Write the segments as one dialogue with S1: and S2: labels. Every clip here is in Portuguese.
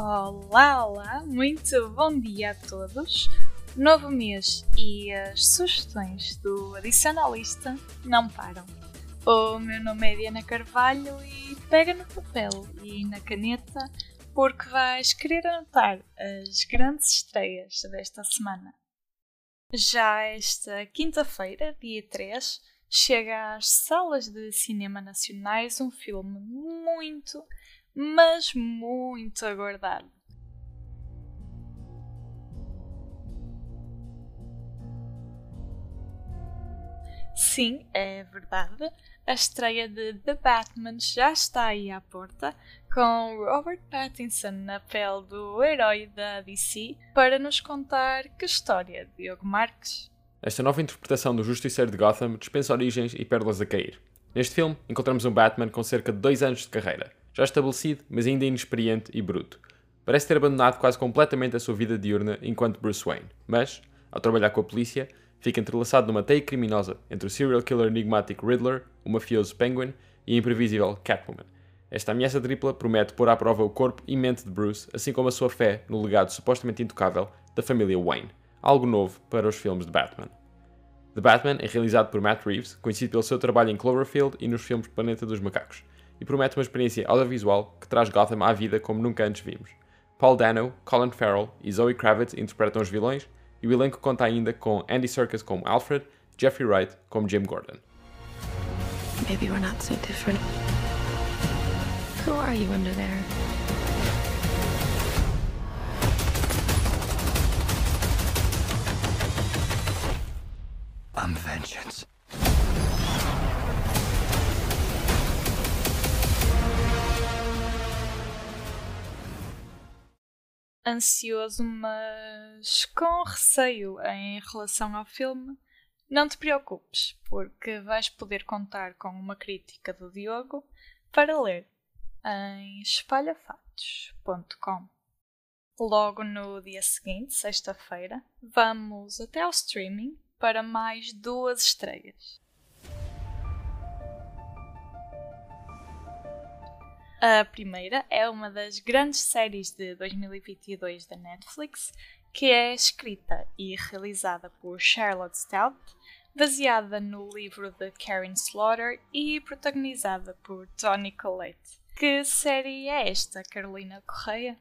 S1: Olá, olá, muito bom dia a todos. Novo mês e as sugestões do Adicionalista não param. O meu nome é Diana Carvalho e pega no papel e na caneta porque vais querer anotar as grandes estreias desta semana. Já esta quinta-feira, dia 3, chega às salas de cinema nacionais um filme muito, mas muito aguardado. Sim, é verdade. A estreia de The Batman já está aí à porta, com Robert Pattinson na pele do herói da DC para nos contar que história, Diogo Marques.
S2: Esta nova interpretação do Justiceiro de Gotham dispensa origens e pérolas a cair. Neste filme, encontramos um Batman com cerca de dois anos de carreira, já estabelecido, mas ainda inexperiente e bruto. Parece ter abandonado quase completamente a sua vida diurna enquanto Bruce Wayne, mas, ao trabalhar com a polícia, fica entrelaçado numa teia criminosa entre o serial killer enigmático Riddler, o mafioso Penguin e a imprevisível Catwoman. Esta ameaça tripla promete pôr à prova o corpo e mente de Bruce, assim como a sua fé no legado supostamente intocável da família Wayne, algo novo para os filmes de Batman. The Batman é realizado por Matt Reeves, conhecido pelo seu trabalho em Cloverfield e nos filmes Planeta dos Macacos, e promete uma experiência audiovisual que traz Gotham à vida como nunca antes vimos. Paul Dano, Colin Farrell e Zoe Kravitz interpretam os vilões, e o elenco conta ainda com Andy Serkis como Alfred, Jeffrey Wright como Jim Gordon.
S3: Maybe we're not so different. Who are you under there?
S4: I'm vengeance.
S1: Ansioso, mas com receio em relação ao filme, não te preocupes, porque vais poder contar com uma crítica do Diogo para ler em espalhafatos.com. Logo no dia seguinte, sexta-feira, vamos até ao streaming para mais duas estreias. A primeira é uma das grandes séries de 2022 da Netflix, que é escrita e realizada por Charlotte Stout, baseada no livro de Karen Slaughter e protagonizada por Toni Collette. Que série é esta, Carolina Correia?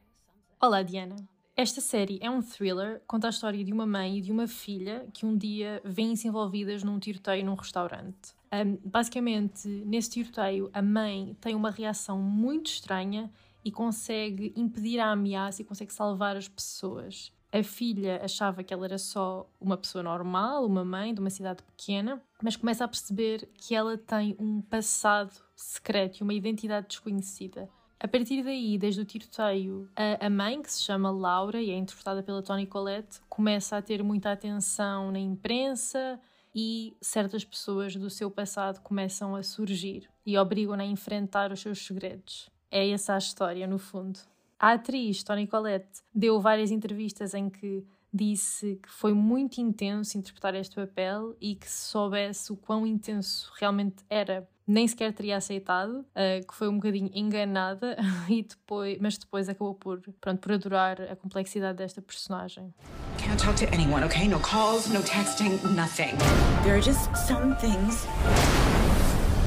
S5: Olá, Diana. Esta série é um thriller, conta a história de uma mãe e de uma filha que um dia vêm-se envolvidas num tiroteio num restaurante. Um, basicamente, nesse tiroteio, a mãe tem uma reação muito estranha e consegue impedir a ameaça e consegue salvar as pessoas. A filha achava que ela era só uma pessoa normal, uma mãe de uma cidade pequena, mas começa a perceber que ela tem um passado secreto e uma identidade desconhecida. A partir daí, desde o tiroteio, a, mãe, que se chama Laura e é interpretada pela Toni Collette, começa a ter muita atenção na imprensa e certas pessoas do seu passado começam a surgir e obrigam-na a enfrentar os seus segredos. É essa a história, no fundo. A atriz Toni Collette deu várias entrevistas em que disse que foi muito intenso interpretar este papel e que se soubesse o quão intenso realmente era nem sequer teria aceitado, uh, que foi um bocadinho enganada, e depois, mas depois acabou por, pronto, por adorar a complexidade desta personagem.
S6: Can't talk to anyone, okay? No calls, no texting, nothing. There are just some things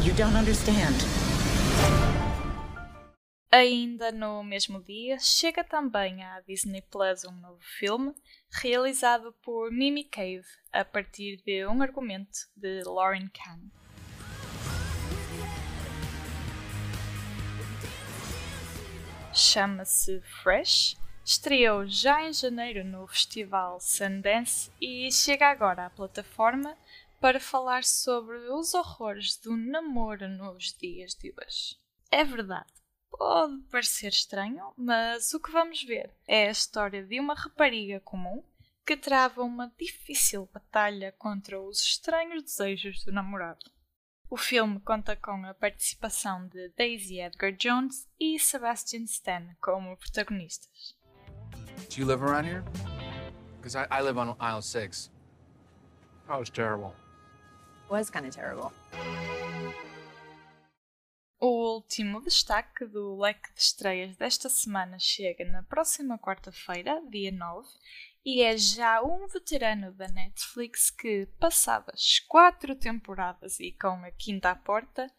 S6: you don't understand.
S1: Ainda no mesmo dia, chega também à Disney Plus um novo filme realizado por Mimi Cave a partir de um argumento de Lauren Kahn. Chama-se Fresh, estreou já em janeiro no festival Sundance e chega agora à plataforma para falar sobre os horrores do namoro nos dias de hoje. É verdade, pode parecer estranho, mas o que vamos ver é a história de uma rapariga comum que trava uma difícil batalha contra os estranhos desejos do namorado. O filme conta com a participação de Daisy Edgar Jones e Sebastian Stan como protagonistas.
S7: Do you live around here? Because I, I live on aisle 6. Oh, it's terrible.
S8: Was kind of terrible.
S1: O O último destaque do leque de estreias desta semana chega na próxima quarta-feira, dia 9, e é já um veterano da Netflix que, passadas quatro temporadas e com a quinta à porta,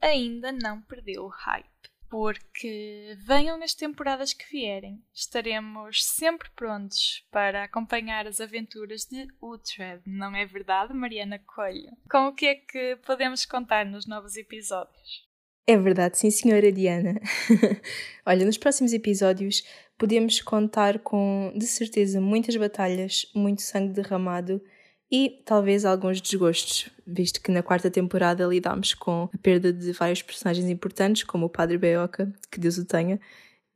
S1: ainda não perdeu o hype. Porque venham nas temporadas que vierem, estaremos sempre prontos para acompanhar as aventuras de Uhtred, não é verdade, Mariana Coelho? Com o que é que podemos contar nos novos episódios?
S4: É verdade, sim, senhora Diana. Olha, nos próximos episódios podemos contar com, de certeza, muitas batalhas, muito sangue derramado e talvez alguns desgostos, visto que na quarta temporada lidámos com a perda de vários personagens importantes, como o Padre Beoca, que Deus o tenha,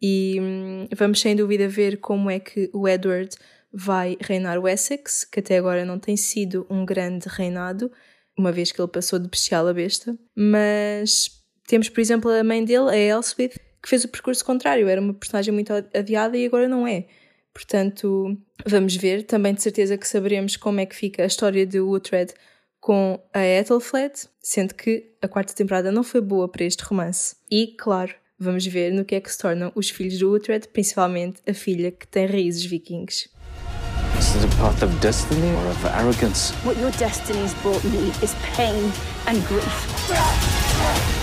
S4: e hum, vamos sem dúvida ver como é que o Edward vai reinar o Essex, que até agora não tem sido um grande reinado, uma vez que ele passou de bestial a besta, mas temos, por exemplo, a mãe dele, a Elspeth, que fez o percurso contrário, era uma personagem muito adiada e agora não é. Portanto, vamos ver. Também de certeza que saberemos como é que fica a história de Uhtred com a Ethelflaed, sendo que a quarta temporada não foi boa para este romance. E, claro, vamos ver no que é que se tornam os filhos de Uhtred, principalmente a filha que tem raízes vikings.
S8: Is it a path of destiny or of arrogance?
S9: What your destiny's brought me is pain and grief.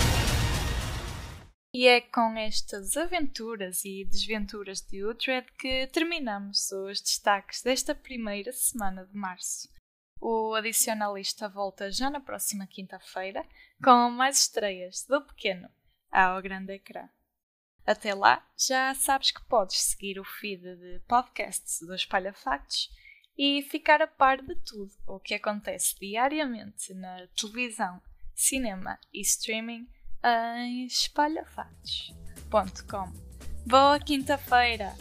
S1: E é com estas aventuras e desventuras de Uhtred que terminamos os destaques desta primeira semana de março. O Adicionalista volta já na próxima quinta-feira com mais estreias do pequeno ao grande ecrã. Até lá, já sabes que podes seguir o feed de podcasts do Espalha Factos e ficar a par de tudo o que acontece diariamente na televisão, cinema e streaming em espalhafatos.com. Boa quinta-feira!